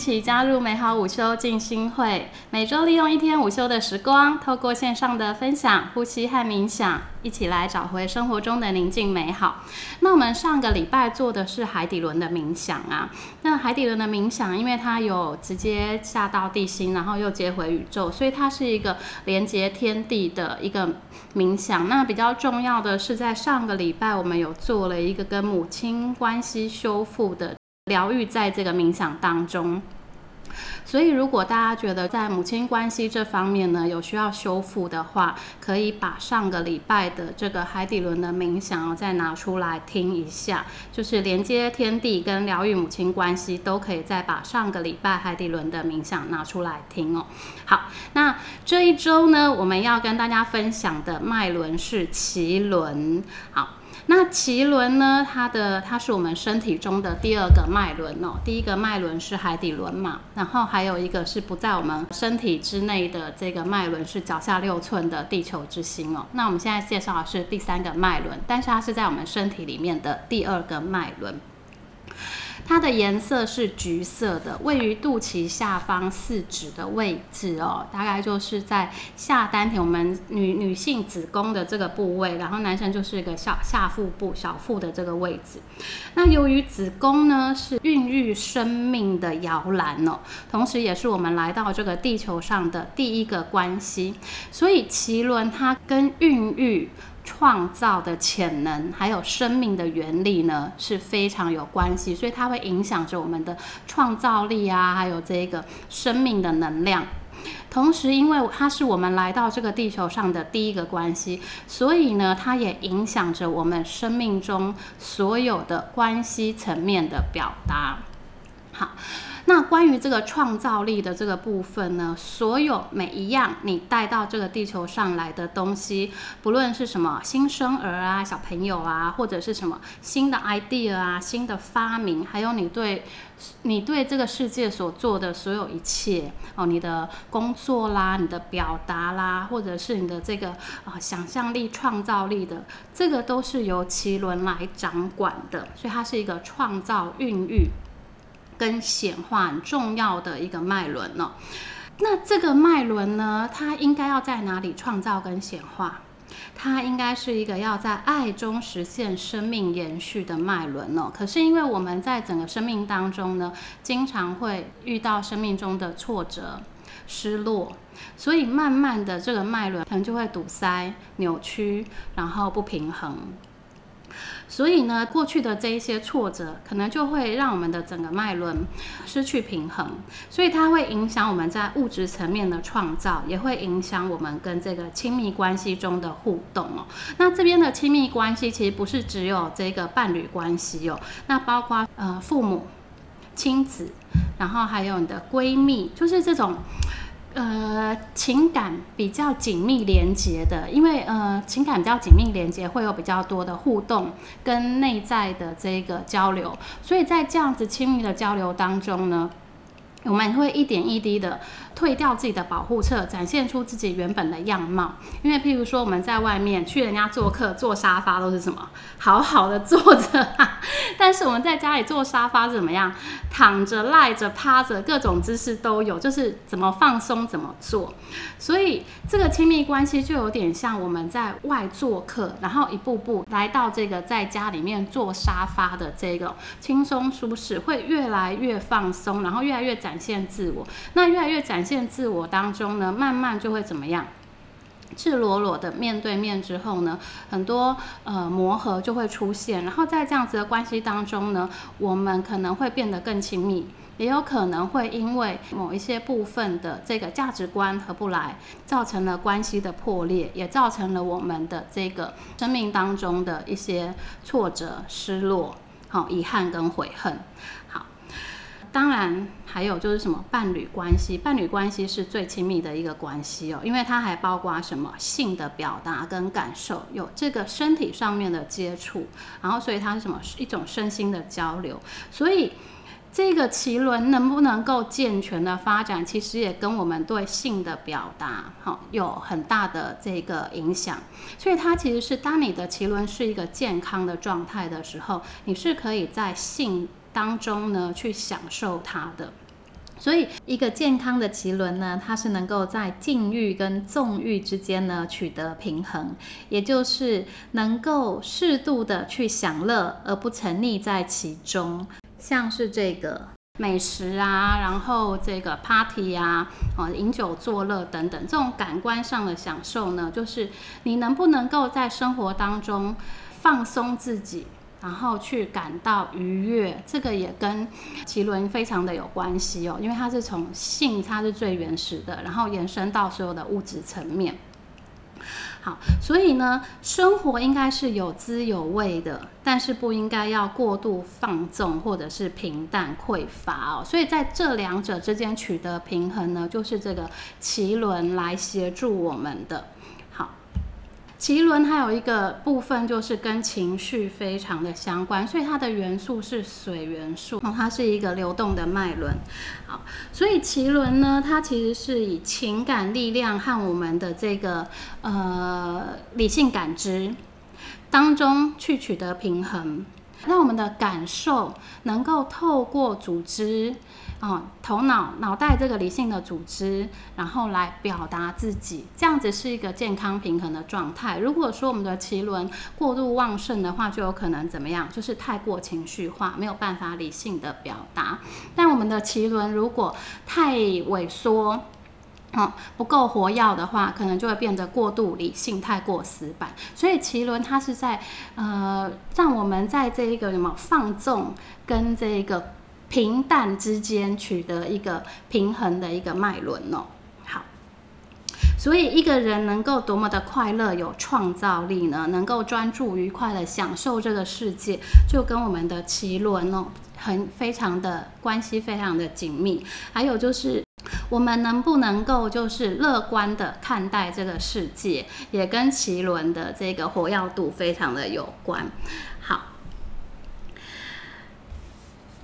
一起加入美好午休静心会。每周利用一天午休的时光，透过线上的分享、呼吸和冥想，一起来找回生活中的宁静美好。那我们上个礼拜做的是海底轮的冥想啊。那海底轮的冥想，因为它有直接下到地心，然后又接回宇宙，所以它是一个连接天地的一个冥想。那比较重要的是，在上个礼拜我们有做了一个跟母亲关系修复的。疗愈在这个冥想当中，所以如果大家觉得在母亲关系这方面呢有需要修复的话，可以把上个礼拜的这个海底轮的冥想再拿出来听一下，就是连接天地跟疗愈母亲关系，都可以再把上个礼拜海底轮的冥想拿出来听哦。好，那这一周呢，我们要跟大家分享的脉轮是脐轮。好。那脐轮呢？它的它是我们身体中的第二个脉轮哦。第一个脉轮是海底轮嘛，然后还有一个是不在我们身体之内的这个脉轮是脚下六寸的地球之心哦。那我们现在介绍的是第三个脉轮，但是它是在我们身体里面的第二个脉轮。它的颜色是橘色的，位于肚脐下方四指的位置哦，大概就是在下丹田，我们女女性子宫的这个部位，然后男生就是一个下下腹部小腹的这个位置。那由于子宫呢是孕育生命的摇篮哦，同时也是我们来到这个地球上的第一个关系，所以脐轮它跟孕育。创造的潜能，还有生命的原理呢，是非常有关系，所以它会影响着我们的创造力啊，还有这个生命的能量。同时，因为它是我们来到这个地球上的第一个关系，所以呢，它也影响着我们生命中所有的关系层面的表达。好。那关于这个创造力的这个部分呢，所有每一样你带到这个地球上来的东西，不论是什么新生儿啊、小朋友啊，或者是什么新的 idea 啊、新的发明，还有你对你对这个世界所做的所有一切哦，你的工作啦、你的表达啦，或者是你的这个啊想象力、创造力的，这个都是由奇轮来掌管的，所以它是一个创造、孕育。跟显化很重要的一个脉轮哦，那这个脉轮呢，它应该要在哪里创造跟显化？它应该是一个要在爱中实现生命延续的脉轮哦。可是因为我们在整个生命当中呢，经常会遇到生命中的挫折、失落，所以慢慢的这个脉轮可能就会堵塞、扭曲，然后不平衡。所以呢，过去的这一些挫折，可能就会让我们的整个脉轮失去平衡，所以它会影响我们在物质层面的创造，也会影响我们跟这个亲密关系中的互动哦。那这边的亲密关系其实不是只有这个伴侣关系哦，那包括呃父母、亲子，然后还有你的闺蜜，就是这种。呃，情感比较紧密连接的，因为呃，情感比较紧密连接，会有比较多的互动跟内在的这个交流，所以在这样子亲密的交流当中呢。我们会一点一滴的退掉自己的保护色，展现出自己原本的样貌。因为譬如说我们在外面去人家做客，坐沙发都是什么好好的坐着，但是我们在家里坐沙发怎么样？躺着、赖着、趴着，各种姿势都有，就是怎么放松怎么做。所以这个亲密关系就有点像我们在外做客，然后一步步来到这个在家里面坐沙发的这个轻松舒适，会越来越放松，然后越来越展。现自我，那越来越展现现自我当中呢，慢慢就会怎么样？赤裸裸的面对面之后呢，很多呃磨合就会出现，然后在这样子的关系当中呢，我们可能会变得更亲密，也有可能会因为某一些部分的这个价值观合不来，造成了关系的破裂，也造成了我们的这个生命当中的一些挫折、失落、好遗憾跟悔恨。当然还有就是什么伴侣关系，伴侣关系是最亲密的一个关系哦，因为它还包括什么性的表达跟感受，有这个身体上面的接触，然后所以它是什么一种身心的交流，所以。这个脐轮能不能够健全的发展，其实也跟我们对性的表达，好有很大的这个影响。所以它其实是当你的脐轮是一个健康的状态的时候，你是可以在性当中呢去享受它的。所以一个健康的脐轮呢，它是能够在禁欲跟纵欲之间呢取得平衡，也就是能够适度的去享乐，而不沉溺在其中。像是这个美食啊，然后这个 party 啊，哦，饮酒作乐等等，这种感官上的享受呢，就是你能不能够在生活当中放松自己，然后去感到愉悦，这个也跟奇轮非常的有关系哦，因为它是从性，它是最原始的，然后延伸到所有的物质层面。好，所以呢，生活应该是有滋有味的，但是不应该要过度放纵或者是平淡匮乏哦。所以在这两者之间取得平衡呢，就是这个奇轮来协助我们的。脐轮还有一个部分就是跟情绪非常的相关，所以它的元素是水元素，它是一个流动的脉轮。好，所以脐轮呢，它其实是以情感力量和我们的这个呃理性感知当中去取得平衡，让我们的感受能够透过组织。哦，头脑、脑袋这个理性的组织，然后来表达自己，这样子是一个健康平衡的状态。如果说我们的脐轮过度旺盛的话，就有可能怎么样？就是太过情绪化，没有办法理性的表达。但我们的脐轮如果太萎缩，哦，不够活跃的话，可能就会变得过度理性，太过死板。所以脐轮它是在呃，让我们在这一个什么放纵跟这一个。平淡之间取得一个平衡的一个脉轮哦，好，所以一个人能够多么的快乐、有创造力呢？能够专注、愉快的享受这个世界，就跟我们的脐轮哦，很非常的关系非常的紧密。还有就是，我们能不能够就是乐观的看待这个世界，也跟脐轮的这个活跃度非常的有关。好，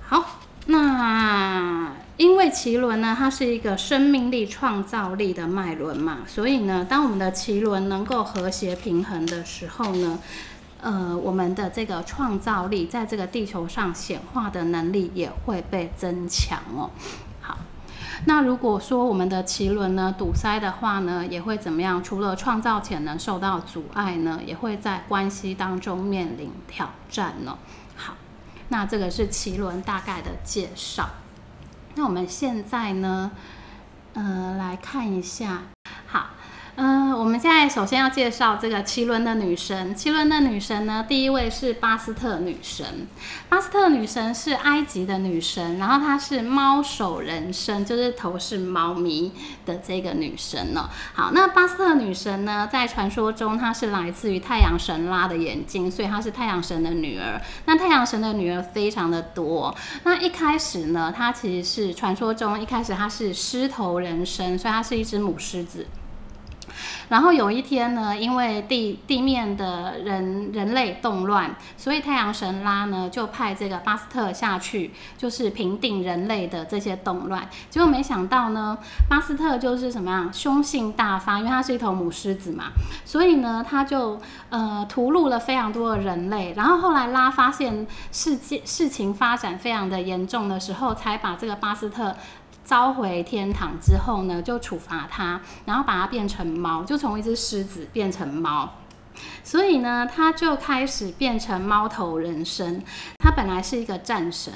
好。那因为脐轮呢，它是一个生命力、创造力的脉轮嘛，所以呢，当我们的脐轮能够和谐平衡的时候呢，呃，我们的这个创造力在这个地球上显化的能力也会被增强哦。好，那如果说我们的脐轮呢堵塞的话呢，也会怎么样？除了创造潜能受到阻碍呢，也会在关系当中面临挑战呢。那这个是奇轮大概的介绍。那我们现在呢，呃，来看一下。嗯，我们现在首先要介绍这个奇轮的女神。奇轮的女神呢，第一位是巴斯特女神。巴斯特女神是埃及的女神，然后她是猫首人身，就是头是猫咪的这个女神呢。好，那巴斯特女神呢，在传说中她是来自于太阳神拉的眼睛，所以她是太阳神的女儿。那太阳神的女儿非常的多。那一开始呢，她其实是传说中一开始她是狮头人身，所以她是一只母狮子。然后有一天呢，因为地地面的人人类动乱，所以太阳神拉呢就派这个巴斯特下去，就是平定人类的这些动乱。结果没想到呢，巴斯特就是什么样，凶性大发，因为他是一头母狮子嘛，所以呢他就呃屠戮了非常多的人类。然后后来拉发现事件事情发展非常的严重的时候，才把这个巴斯特。召回天堂之后呢，就处罚他，然后把他变成猫，就从一只狮子变成猫。所以呢，他就开始变成猫头人身。他本来是一个战神，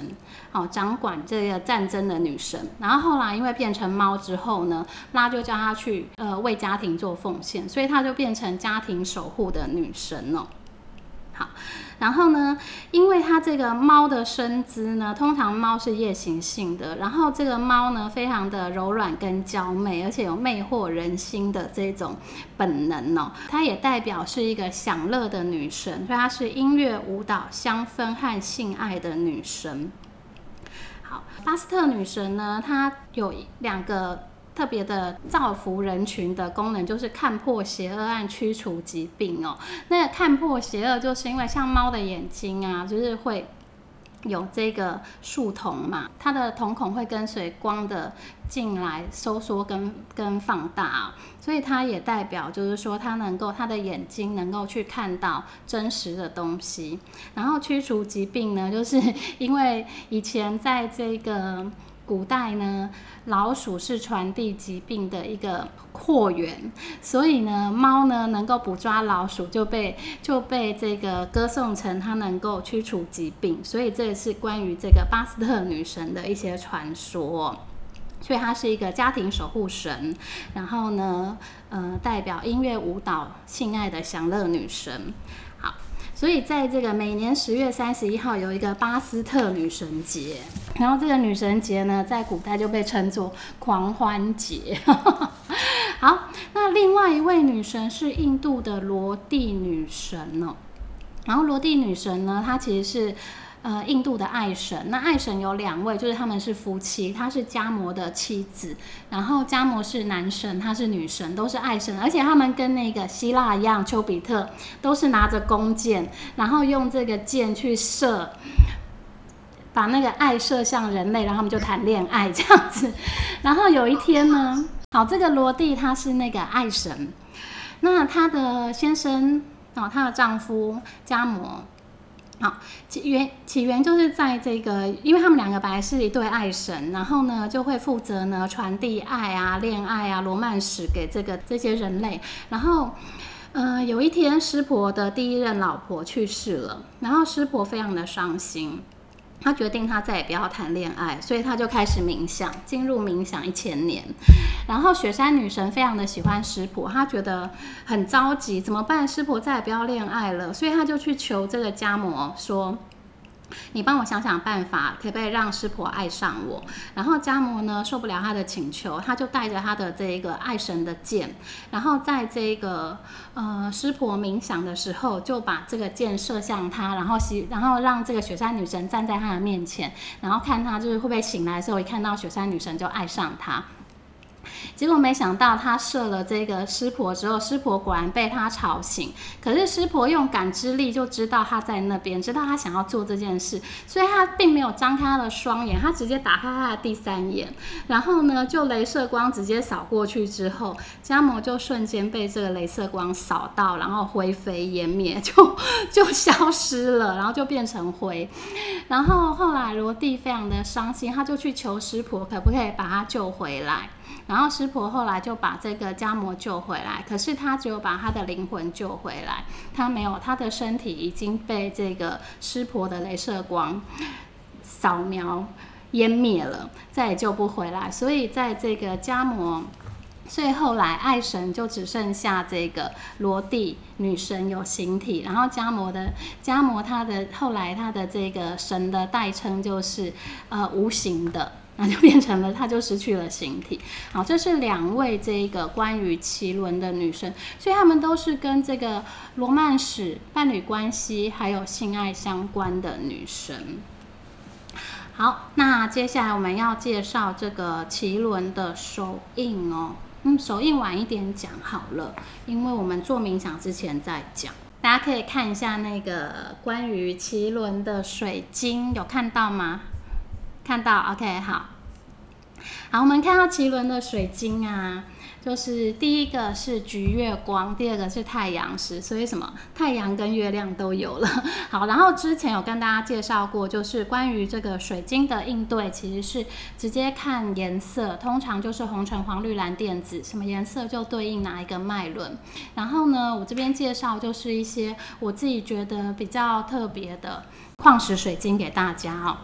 哦，掌管这个战争的女神。然后后来因为变成猫之后呢，拉就叫他去呃为家庭做奉献，所以他就变成家庭守护的女神了。好。然后呢，因为它这个猫的身姿呢，通常猫是夜行性的，然后这个猫呢，非常的柔软跟娇媚，而且有魅惑人心的这种本能哦。它也代表是一个享乐的女神，所以它是音乐、舞蹈、香氛和性爱的女神。好，巴斯特女神呢，她有两个特别的造福人群的功能，就是看破邪恶和驱除疾病哦。那看破邪恶，就是因为像猫的眼睛啊，就是会。有这个树瞳嘛，它的瞳孔会跟随光的进来收缩跟跟放大，所以它也代表就是说它能够它的眼睛能够去看到真实的东西，然后驱除疾病呢，就是因为以前在这个。古代呢，老鼠是传递疾病的一个货源，所以呢，猫呢能够捕抓老鼠，就被就被这个歌颂成它能够驱除疾病，所以这也是关于这个巴斯特女神的一些传说，所以它是一个家庭守护神，然后呢，呃，代表音乐、舞蹈、性爱的享乐女神。所以在这个每年十月三十一号有一个巴斯特女神节，然后这个女神节呢，在古代就被称作狂欢节。好，那另外一位女神是印度的罗蒂女神哦，然后罗蒂女神呢，她其实是。呃，印度的爱神，那爱神有两位，就是他们是夫妻，他是迦摩的妻子，然后迦摩是男神，他是女神，都是爱神，而且他们跟那个希腊一样，丘比特都是拿着弓箭，然后用这个箭去射，把那个爱射向人类，然后他们就谈恋爱这样子。然后有一天呢，好，这个罗蒂他是那个爱神，那她的先生哦，她的丈夫迦摩。好，起源起源就是在这个，因为他们两个本来是一对爱神，然后呢就会负责呢传递爱啊、恋爱啊、罗曼史给这个这些人类。然后，呃，有一天师婆的第一任老婆去世了，然后师婆非常的伤心。他决定他再也不要谈恋爱，所以他就开始冥想，进入冥想一千年。然后雪山女神非常的喜欢师婆，她觉得很着急，怎么办？师婆再也不要恋爱了，所以她就去求这个迦摩说。你帮我想想办法，可不可以让师婆爱上我？然后迦摩呢受不了他的请求，他就带着他的这一个爱神的剑，然后在这个呃师婆冥想的时候，就把这个箭射向他，然后希然后让这个雪山女神站在他的面前，然后看他就是会不会醒来的时候，一看到雪山女神就爱上他。结果没想到，他射了这个师婆之后，师婆果然被他吵醒。可是师婆用感知力就知道他在那边，知道他想要做这件事，所以他并没有张开他的双眼，他直接打开他的第三眼，然后呢，就镭射光直接扫过去之后，迦摩就瞬间被这个镭射光扫到，然后灰飞烟灭，就 就消失了，然后就变成灰。然后后来罗蒂非常的伤心，他就去求师婆可不可以把他救回来。然后师婆后来就把这个迦摩救回来，可是他只有把他的灵魂救回来，他没有他的身体已经被这个师婆的镭射光扫描湮灭了，再也救不回来。所以在这个迦摩，所以后来爱神就只剩下这个罗蒂女神有形体，然后迦摩的迦摩他的后来他的这个神的代称就是呃无形的。那就变成了，她就失去了形体。好，这是两位这个关于奇轮的女生，所以她们都是跟这个罗曼史、伴侣关系还有性爱相关的女神。好，那接下来我们要介绍这个奇轮的手印哦。嗯，手印晚一点讲好了，因为我们做冥想之前再讲。大家可以看一下那个关于奇轮的水晶，有看到吗？看到，OK，好，好，我们看到奇轮的水晶啊，就是第一个是橘月光，第二个是太阳石，所以什么太阳跟月亮都有了。好，然后之前有跟大家介绍过，就是关于这个水晶的应对，其实是直接看颜色，通常就是红橙黄绿蓝靛紫，什么颜色就对应哪一个脉轮。然后呢，我这边介绍就是一些我自己觉得比较特别的矿石水晶给大家哦。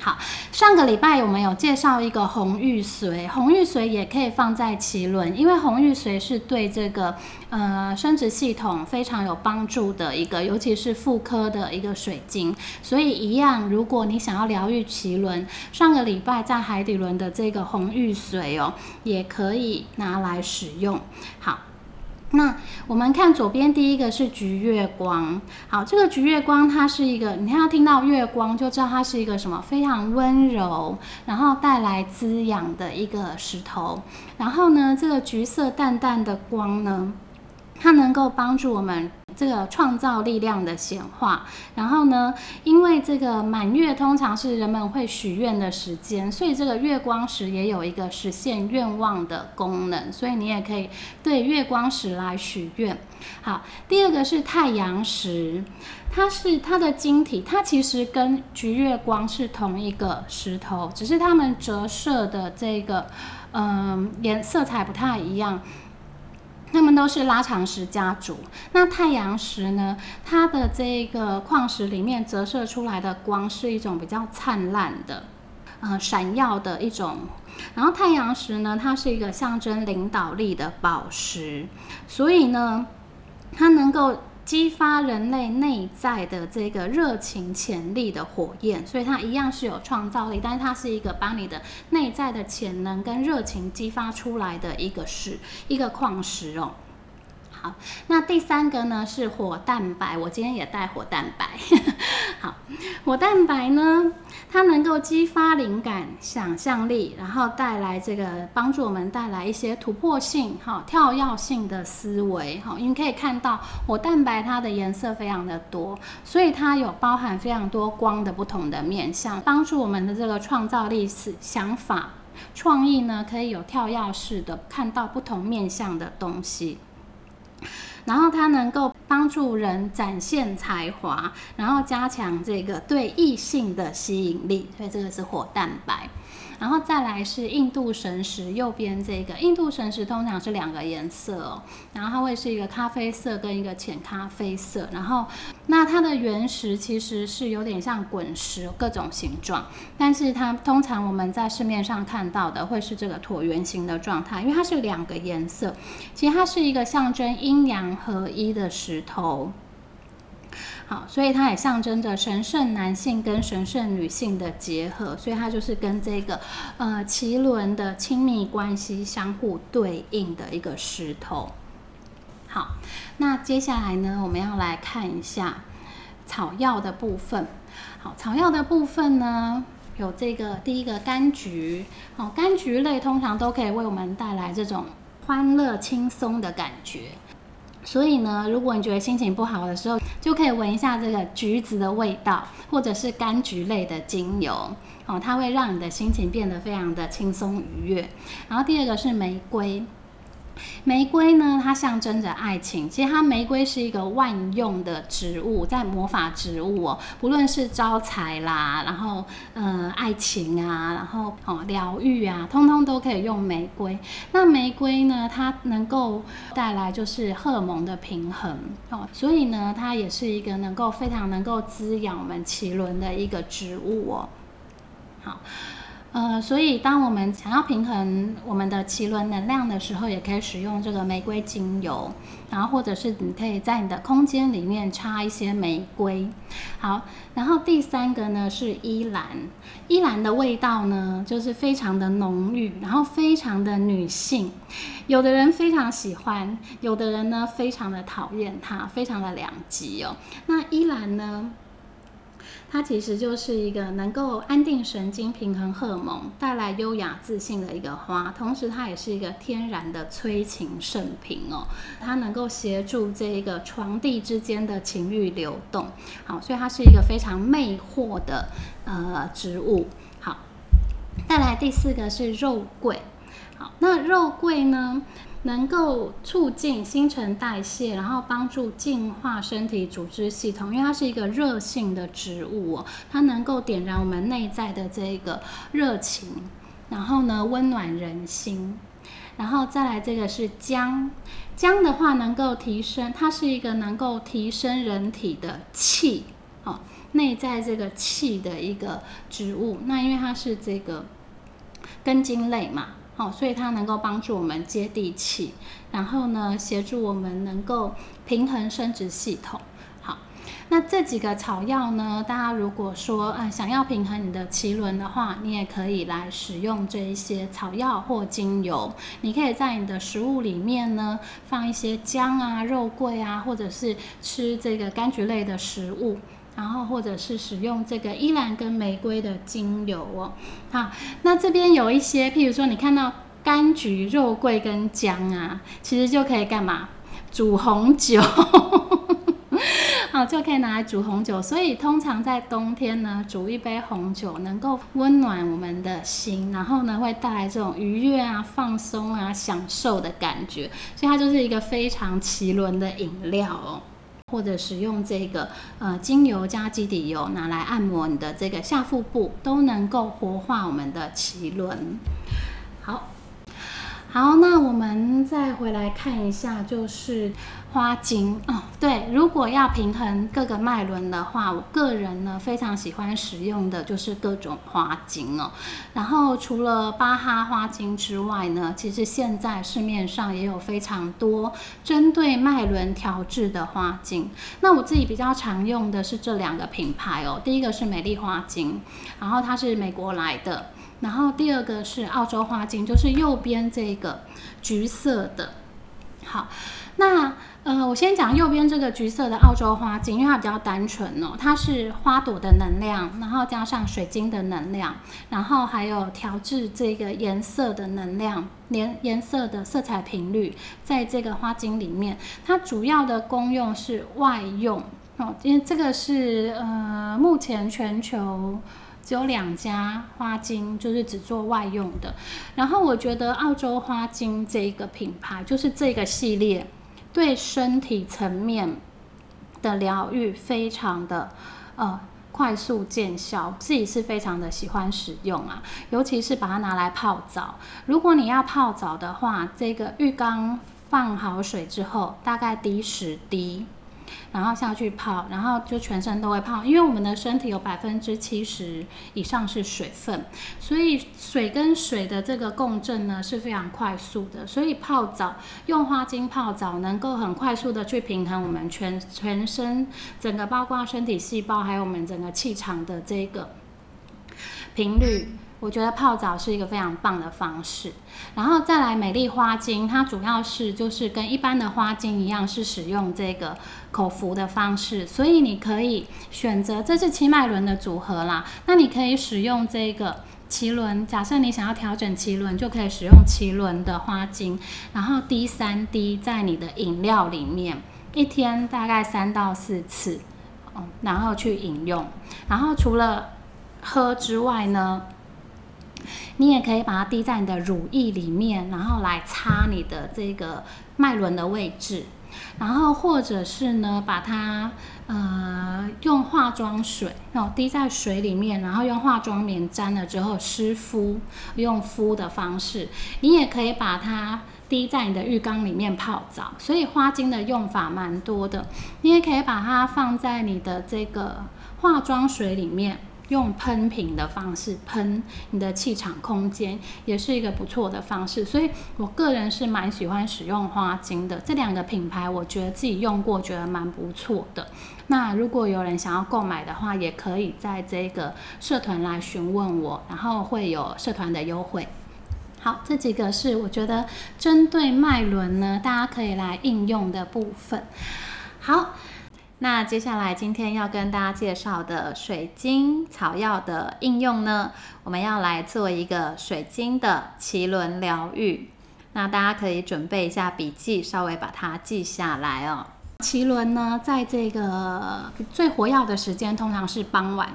好，上个礼拜我们有介绍一个红玉髓，红玉髓也可以放在脐轮，因为红玉髓是对这个呃生殖系统非常有帮助的一个，尤其是妇科的一个水晶。所以一样，如果你想要疗愈脐轮，上个礼拜在海底轮的这个红玉髓哦，也可以拿来使用。好。那我们看左边第一个是橘月光，好，这个橘月光它是一个，你看要听到月光就知道它是一个什么非常温柔，然后带来滋养的一个石头。然后呢，这个橘色淡淡的光呢，它能够帮助我们。这个创造力量的显化，然后呢，因为这个满月通常是人们会许愿的时间，所以这个月光石也有一个实现愿望的功能，所以你也可以对月光石来许愿。好，第二个是太阳石，它是它的晶体，它其实跟橘月光是同一个石头，只是它们折射的这个嗯颜色彩不太一样。它们都是拉长石家族。那太阳石呢？它的这个矿石里面折射出来的光是一种比较灿烂的、呃闪耀的一种。然后太阳石呢，它是一个象征领导力的宝石，所以呢，它能够。激发人类内在的这个热情潜力的火焰，所以它一样是有创造力，但是它是一个把你的内在的潜能跟热情激发出来的一个是，一个矿石哦。好，那第三个呢是火蛋白，我今天也带火蛋白。好，火蛋白呢，它能够激发灵感、想象力，然后带来这个帮助我们带来一些突破性、哈跳跃性的思维。哈，因为可以看到火蛋白它的颜色非常的多，所以它有包含非常多光的不同的面向，帮助我们的这个创造力是想法、创意呢，可以有跳跃式的看到不同面向的东西。然后它能够帮助人展现才华，然后加强这个对异性的吸引力，所以这个是火蛋白。然后再来是印度神石，右边这个印度神石通常是两个颜色哦，然后它会是一个咖啡色跟一个浅咖啡色。然后那它的原石其实是有点像滚石，各种形状，但是它通常我们在市面上看到的会是这个椭圆形的状态，因为它是两个颜色，其实它是一个象征阴阳合一的石头。好，所以它也象征着神圣男性跟神圣女性的结合，所以它就是跟这个呃奇轮的亲密关系相互对应的一个石头。好，那接下来呢，我们要来看一下草药的部分。好，草药的部分呢，有这个第一个柑橘。好，柑橘类通常都可以为我们带来这种欢乐轻松的感觉。所以呢，如果你觉得心情不好的时候，就可以闻一下这个橘子的味道，或者是柑橘类的精油哦，它会让你的心情变得非常的轻松愉悦。然后第二个是玫瑰。玫瑰呢，它象征着爱情。其实它玫瑰是一个万用的植物，在魔法植物哦，不论是招财啦，然后呃爱情啊，然后哦疗愈啊，通通都可以用玫瑰。那玫瑰呢，它能够带来就是荷尔蒙的平衡哦，所以呢，它也是一个能够非常能够滋养我们脐轮的一个植物哦。好。呃，所以当我们想要平衡我们的脐轮能量的时候，也可以使用这个玫瑰精油，然后或者是你可以在你的空间里面插一些玫瑰。好，然后第三个呢是依兰，依兰的味道呢就是非常的浓郁，然后非常的女性，有的人非常喜欢，有的人呢非常的讨厌它，非常的两极哦。那依兰呢？它其实就是一个能够安定神经、平衡荷尔蒙、带来优雅自信的一个花，同时它也是一个天然的催情圣品哦。它能够协助这一个床地之间的情欲流动，好，所以它是一个非常魅惑的呃植物。好，再来第四个是肉桂，好，那肉桂呢？能够促进新陈代谢，然后帮助净化身体组织系统，因为它是一个热性的植物哦，它能够点燃我们内在的这个热情，然后呢温暖人心，然后再来这个是姜，姜的话能够提升，它是一个能够提升人体的气哦，内在这个气的一个植物，那因为它是这个根茎类嘛。好，所以它能够帮助我们接地气，然后呢，协助我们能够平衡生殖系统。好，那这几个草药呢，大家如果说啊想要平衡你的脐轮的话，你也可以来使用这一些草药或精油。你可以在你的食物里面呢放一些姜啊、肉桂啊，或者是吃这个柑橘类的食物，然后或者是使用这个依兰跟玫瑰的精油哦。好，那这边有一些，譬如说你看到柑橘、肉桂跟姜啊，其实就可以干嘛？煮红酒。好，就可以拿来煮红酒。所以通常在冬天呢，煮一杯红酒能够温暖我们的心，然后呢会带来这种愉悦啊、放松啊、享受的感觉。所以它就是一个非常奇轮的饮料哦。或者使用这个呃精油加基底油拿来按摩你的这个下腹部，都能够活化我们的脐轮。好。好，那我们再回来看一下，就是花精哦。对，如果要平衡各个脉轮的话，我个人呢非常喜欢使用的就是各种花精哦。然后除了巴哈花精之外呢，其实现在市面上也有非常多针对脉轮调制的花精。那我自己比较常用的是这两个品牌哦。第一个是美丽花精，然后它是美国来的。然后第二个是澳洲花精，就是右边这个橘色的。好，那呃，我先讲右边这个橘色的澳洲花精，因为它比较单纯哦，它是花朵的能量，然后加上水晶的能量，然后还有调制这个颜色的能量，颜颜色的色彩频率，在这个花精里面，它主要的功用是外用哦，因为这个是呃，目前全球。只有两家花精，就是只做外用的。然后我觉得澳洲花精这一个品牌，就是这个系列，对身体层面的疗愈非常的呃快速见效，自己是非常的喜欢使用啊。尤其是把它拿来泡澡，如果你要泡澡的话，这个浴缸放好水之后，大概滴十滴。然后下去泡，然后就全身都会泡，因为我们的身体有百分之七十以上是水分，所以水跟水的这个共振呢是非常快速的，所以泡澡用花精泡澡能够很快速的去平衡我们全全身整个包括身体细胞还有我们整个气场的这个频率。我觉得泡澡是一个非常棒的方式，然后再来美丽花精，它主要是就是跟一般的花精一样，是使用这个口服的方式，所以你可以选择这是七脉轮的组合啦。那你可以使用这个脐轮，假设你想要调整脐轮，就可以使用脐轮的花精，然后滴三滴在你的饮料里面，一天大概三到四次，嗯，然后去饮用。然后除了喝之外呢？你也可以把它滴在你的乳液里面，然后来擦你的这个脉轮的位置，然后或者是呢，把它呃用化妆水哦滴在水里面，然后用化妆棉沾了之后湿敷，用敷的方式。你也可以把它滴在你的浴缸里面泡澡。所以花精的用法蛮多的，你也可以把它放在你的这个化妆水里面。用喷瓶的方式喷你的气场空间，也是一个不错的方式。所以我个人是蛮喜欢使用花精的。这两个品牌，我觉得自己用过，觉得蛮不错的。那如果有人想要购买的话，也可以在这个社团来询问我，然后会有社团的优惠。好，这几个是我觉得针对脉轮呢，大家可以来应用的部分。好。那接下来今天要跟大家介绍的水晶草药的应用呢，我们要来做一个水晶的脐轮疗愈。那大家可以准备一下笔记，稍微把它记下来哦。脐轮呢，在这个最活跃的时间通常是傍晚。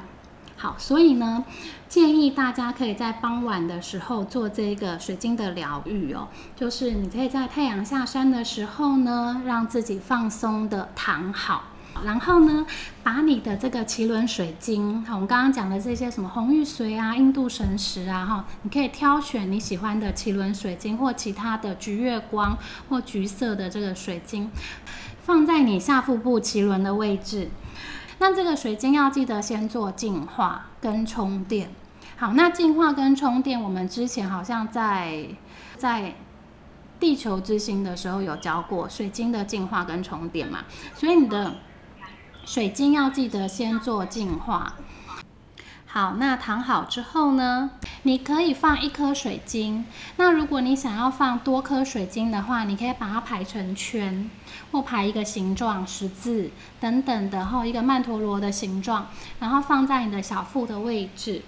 好，所以呢，建议大家可以在傍晚的时候做这个水晶的疗愈哦。就是你可以在太阳下山的时候呢，让自己放松的躺好。然后呢，把你的这个脐轮水晶，我们刚刚讲的这些什么红玉髓啊、印度神石啊，哈，你可以挑选你喜欢的脐轮水晶或其他的橘月光或橘色的这个水晶，放在你下腹部脐轮的位置。那这个水晶要记得先做净化跟充电。好，那净化跟充电，我们之前好像在在地球之星的时候有教过水晶的净化跟充电嘛，所以你的。水晶要记得先做净化。好，那躺好之后呢，你可以放一颗水晶。那如果你想要放多颗水晶的话，你可以把它排成圈，或排一个形状，十字等等的，后一个曼陀罗的形状，然后放在你的小腹的位置。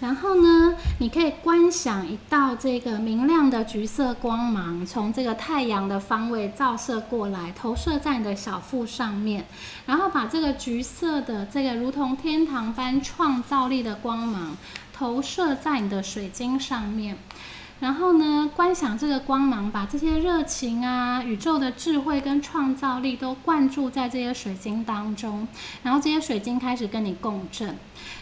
然后呢，你可以观想一道这个明亮的橘色光芒从这个太阳的方位照射过来，投射在你的小腹上面，然后把这个橘色的这个如同天堂般创造力的光芒投射在你的水晶上面。然后呢，观想这个光芒，把这些热情啊、宇宙的智慧跟创造力都灌注在这些水晶当中。然后这些水晶开始跟你共振，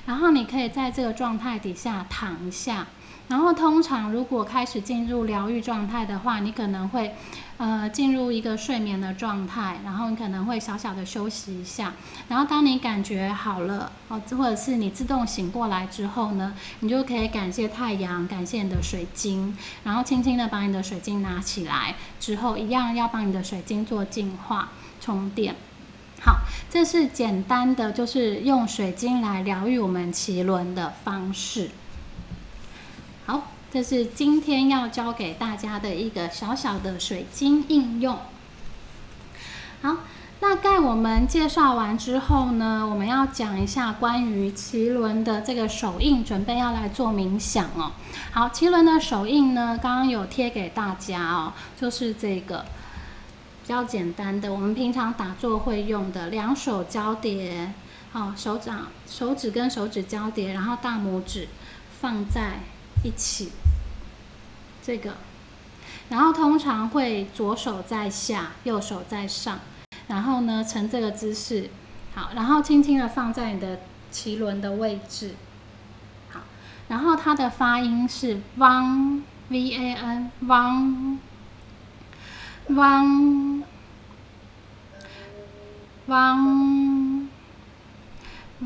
然后你可以在这个状态底下躺一下。然后通常如果开始进入疗愈状态的话，你可能会。呃，进入一个睡眠的状态，然后你可能会小小的休息一下，然后当你感觉好了哦，或者是你自动醒过来之后呢，你就可以感谢太阳，感谢你的水晶，然后轻轻的把你的水晶拿起来之后，一样要帮你的水晶做净化充电。好，这是简单的，就是用水晶来疗愈我们脐轮的方式。好。这是今天要教给大家的一个小小的水晶应用。好，大概我们介绍完之后呢，我们要讲一下关于脐轮的这个手印，准备要来做冥想哦。好，脐轮的手印呢，刚刚有贴给大家哦，就是这个比较简单的，我们平常打坐会用的，两手交叠，好，手掌手指跟手指交叠，然后大拇指放在一起。这个，然后通常会左手在下，右手在上，然后呢呈这个姿势，好，然后轻轻的放在你的脐轮的位置，好，然后它的发音是 van v a n van 汪，汪，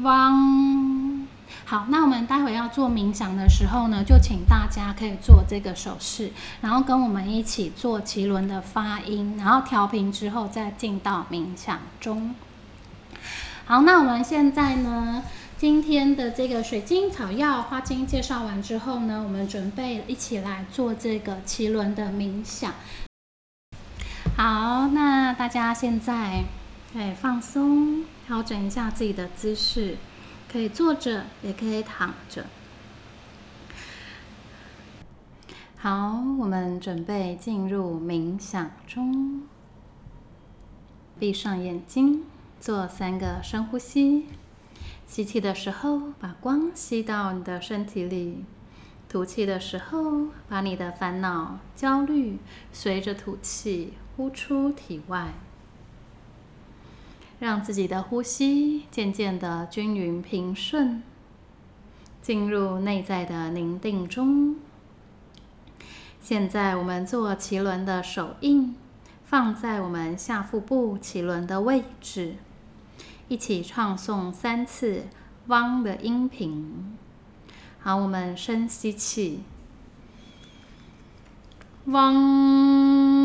汪好，那我们待会要做冥想的时候呢，就请大家可以做这个手势，然后跟我们一起做脐轮的发音，然后调频之后再进到冥想中。好，那我们现在呢，今天的这个水晶草药花精介绍完之后呢，我们准备一起来做这个脐轮的冥想。好，那大家现在可以放松，调整一下自己的姿势。可以坐着，也可以躺着。好，我们准备进入冥想中。闭上眼睛，做三个深呼吸。吸气的时候，把光吸到你的身体里；吐气的时候，把你的烦恼、焦虑随着吐气呼出体外。让自己的呼吸渐渐的均匀平顺，进入内在的宁静中。现在我们做脐轮的手印，放在我们下腹部脐轮的位置，一起唱诵三次“汪”的音频。好，我们深吸气，“汪”。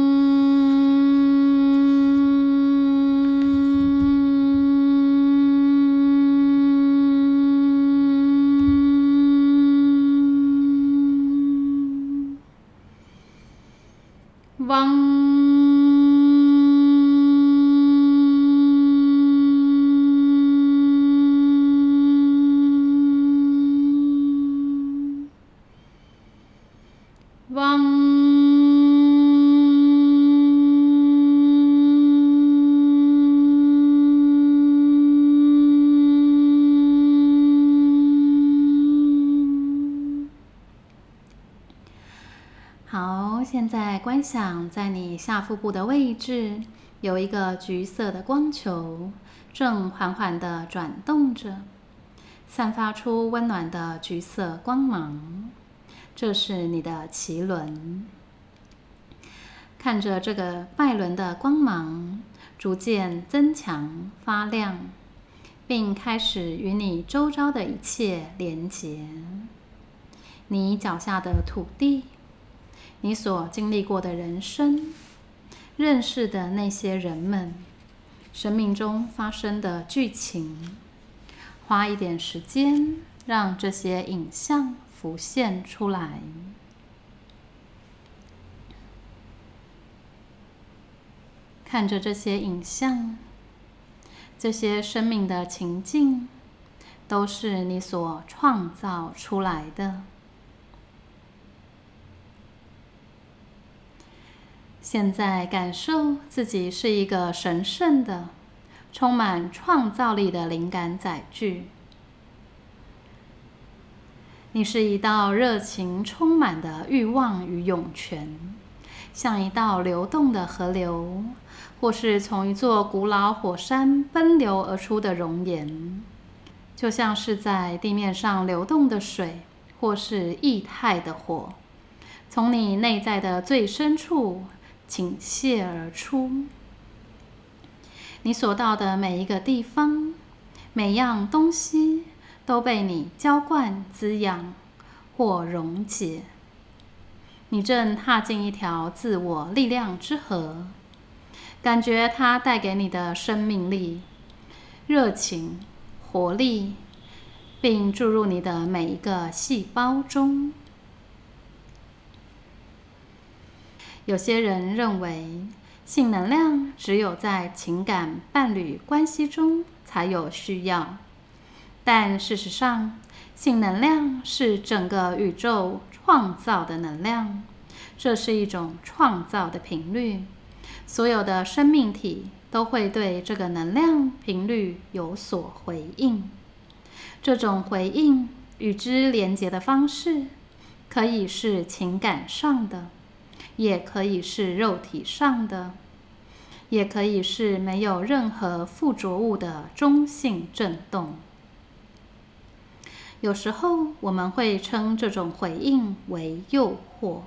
现在观想，在你下腹部的位置有一个橘色的光球，正缓缓地转动着，散发出温暖的橘色光芒。这是你的脐轮。看着这个脉轮的光芒逐渐增强、发亮，并开始与你周遭的一切连结。你脚下的土地。你所经历过的人生，认识的那些人们，生命中发生的剧情，花一点时间，让这些影像浮现出来。看着这些影像，这些生命的情境，都是你所创造出来的。现在感受自己是一个神圣的、充满创造力的灵感载具。你是一道热情充满的欲望与涌泉，像一道流动的河流，或是从一座古老火山奔流而出的熔岩，就像是在地面上流动的水，或是液态的火，从你内在的最深处。倾泻而出。你所到的每一个地方，每样东西都被你浇灌、滋养或溶解。你正踏进一条自我力量之河，感觉它带给你的生命力、热情、活力，并注入你的每一个细胞中。有些人认为性能量只有在情感伴侣关系中才有需要，但事实上，性能量是整个宇宙创造的能量，这是一种创造的频率。所有的生命体都会对这个能量频率有所回应。这种回应与之连接的方式，可以是情感上的。也可以是肉体上的，也可以是没有任何附着物的中性振动。有时候我们会称这种回应为诱惑。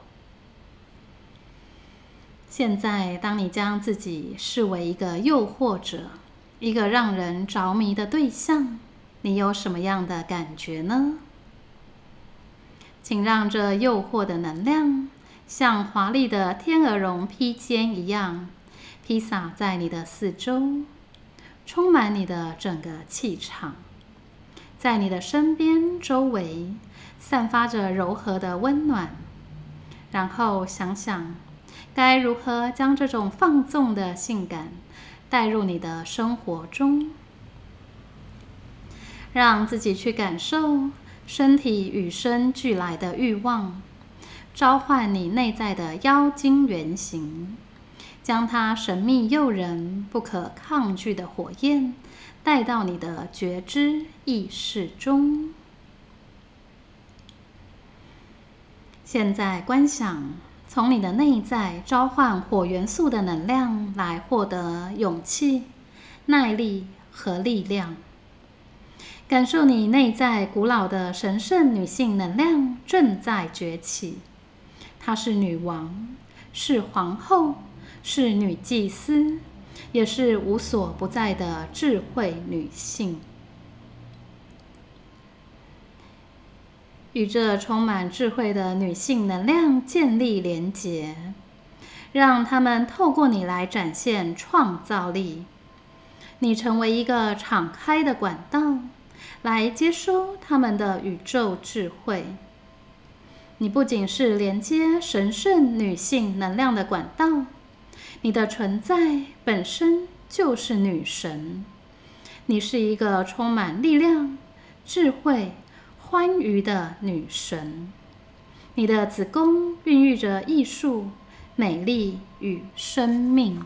现在，当你将自己视为一个诱惑者，一个让人着迷的对象，你有什么样的感觉呢？请让这诱惑的能量。像华丽的天鹅绒披肩一样披洒在你的四周，充满你的整个气场，在你的身边周围散发着柔和的温暖。然后想想，该如何将这种放纵的性感带入你的生活中，让自己去感受身体与生俱来的欲望。召唤你内在的妖精原型，将它神秘诱人、不可抗拒的火焰带到你的觉知意识中。现在观想，从你的内在召唤火元素的能量，来获得勇气、耐力和力量。感受你内在古老的神圣女性能量正在崛起。她是女王，是皇后，是女祭司，也是无所不在的智慧女性。与这充满智慧的女性能量建立连结，让她们透过你来展现创造力。你成为一个敞开的管道，来接收他们的宇宙智慧。你不仅是连接神圣女性能量的管道，你的存在本身就是女神。你是一个充满力量、智慧、欢愉的女神。你的子宫孕育着艺术、美丽与生命。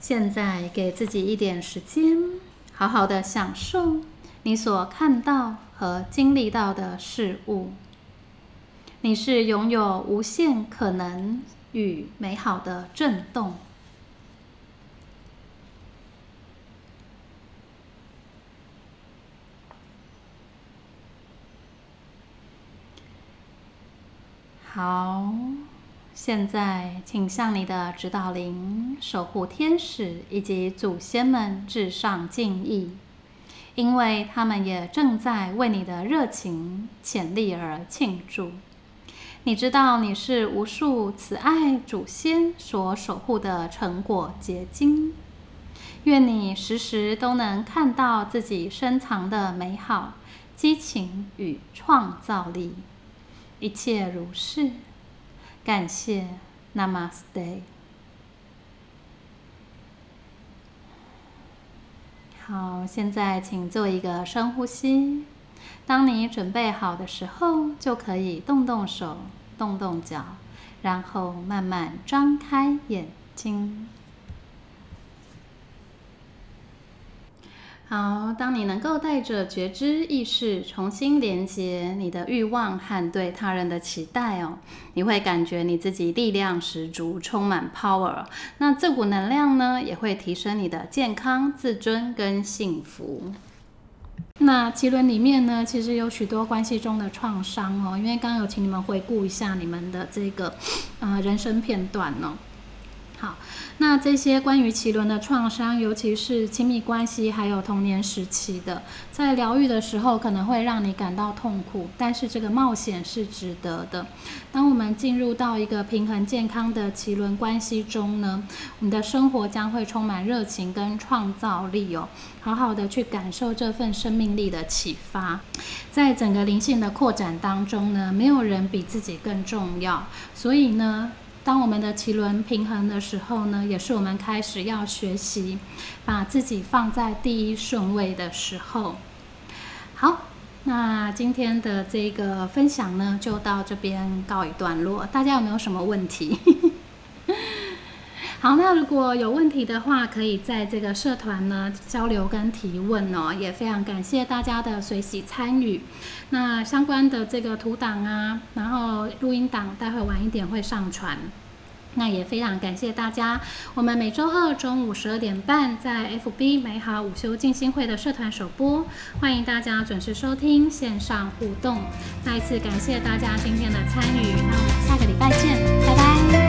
现在给自己一点时间，好好的享受你所看到和经历到的事物。你是拥有无限可能与美好的震动。好，现在请向你的指导灵、守护天使以及祖先们致上敬意，因为他们也正在为你的热情、潜力而庆祝。你知道你是无数慈爱祖先所守护的成果结晶，愿你时时都能看到自己深藏的美好、激情与创造力。一切如是，感谢，Namaste。好，现在请做一个深呼吸。当你准备好的时候，就可以动动手、动动脚，然后慢慢张开眼睛。好，当你能够带着觉知意识重新连接你的欲望和对他人的期待哦，你会感觉你自己力量十足，充满 power。那这股能量呢，也会提升你的健康、自尊跟幸福。那奇轮里面呢，其实有许多关系中的创伤哦，因为刚刚有请你们回顾一下你们的这个呃人生片段呢。好，那这些关于奇轮的创伤，尤其是亲密关系还有童年时期的，在疗愈的时候可能会让你感到痛苦，但是这个冒险是值得的。当我们进入到一个平衡健康的奇轮关系中呢，我们的生活将会充满热情跟创造力哦，好好的去感受这份生命力的启发。在整个灵性的扩展当中呢，没有人比自己更重要，所以呢。当我们的脐轮平衡的时候呢，也是我们开始要学习把自己放在第一顺位的时候。好，那今天的这个分享呢，就到这边告一段落。大家有没有什么问题？好，那如果有问题的话，可以在这个社团呢交流跟提问哦。也非常感谢大家的随喜参与。那相关的这个图档啊，然后录音档，待会晚一点会上传。那也非常感谢大家。我们每周二中午十二点半在 FB 美好午休静心会的社团首播，欢迎大家准时收听线上互动。再次感谢大家今天的参与，那我们下个礼拜见，拜拜。